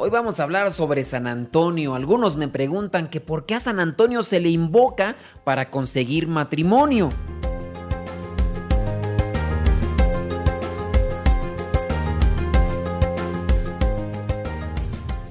Hoy vamos a hablar sobre San Antonio. Algunos me preguntan que por qué a San Antonio se le invoca para conseguir matrimonio.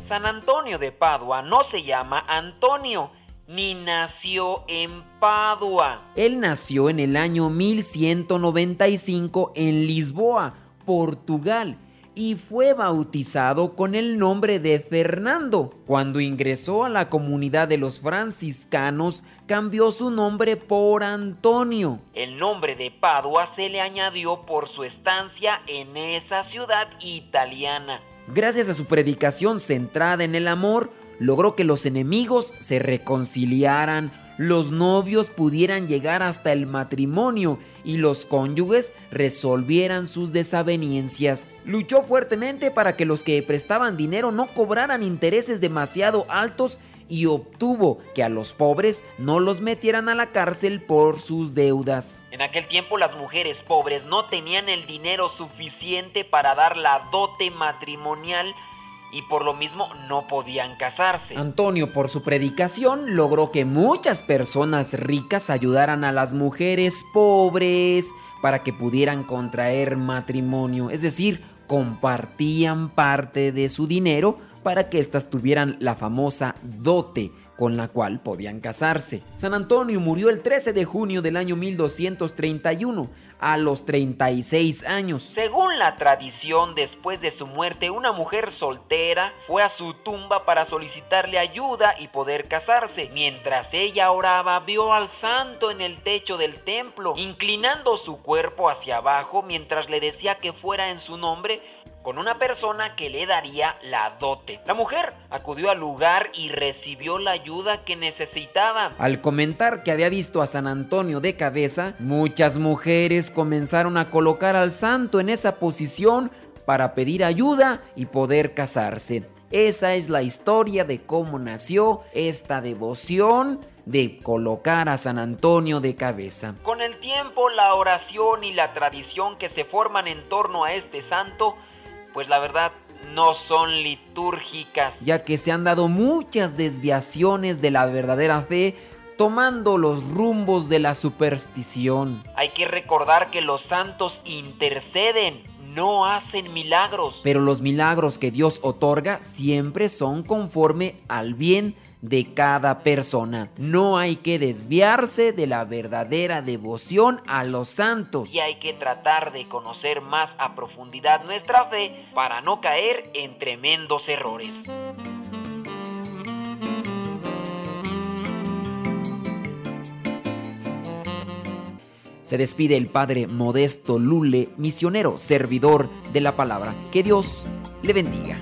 San Antonio de Padua no se llama Antonio, ni nació en Padua. Él nació en el año 1195 en Lisboa, Portugal y fue bautizado con el nombre de Fernando. Cuando ingresó a la comunidad de los franciscanos, cambió su nombre por Antonio. El nombre de Padua se le añadió por su estancia en esa ciudad italiana. Gracias a su predicación centrada en el amor, logró que los enemigos se reconciliaran, los novios pudieran llegar hasta el matrimonio y los cónyuges resolvieran sus desavenencias. Luchó fuertemente para que los que prestaban dinero no cobraran intereses demasiado altos y obtuvo que a los pobres no los metieran a la cárcel por sus deudas. En aquel tiempo las mujeres pobres no tenían el dinero suficiente para dar la dote matrimonial y por lo mismo no podían casarse. Antonio, por su predicación, logró que muchas personas ricas ayudaran a las mujeres pobres para que pudieran contraer matrimonio, es decir, compartían parte de su dinero para que éstas tuvieran la famosa dote con la cual podían casarse. San Antonio murió el 13 de junio del año 1231 a los 36 años. Según la tradición, después de su muerte, una mujer soltera fue a su tumba para solicitarle ayuda y poder casarse. Mientras ella oraba, vio al santo en el techo del templo, inclinando su cuerpo hacia abajo mientras le decía que fuera en su nombre con una persona que le daría la dote. La mujer acudió al lugar y recibió la ayuda que necesitaba. Al comentar que había visto a San Antonio de cabeza, muchas mujeres comenzaron a colocar al santo en esa posición para pedir ayuda y poder casarse. Esa es la historia de cómo nació esta devoción de colocar a San Antonio de cabeza. Con el tiempo, la oración y la tradición que se forman en torno a este santo pues la verdad no son litúrgicas. Ya que se han dado muchas desviaciones de la verdadera fe tomando los rumbos de la superstición. Hay que recordar que los santos interceden, no hacen milagros. Pero los milagros que Dios otorga siempre son conforme al bien de cada persona. No hay que desviarse de la verdadera devoción a los santos. Y hay que tratar de conocer más a profundidad nuestra fe para no caer en tremendos errores. Se despide el Padre Modesto Lule, misionero, servidor de la palabra. Que Dios le bendiga.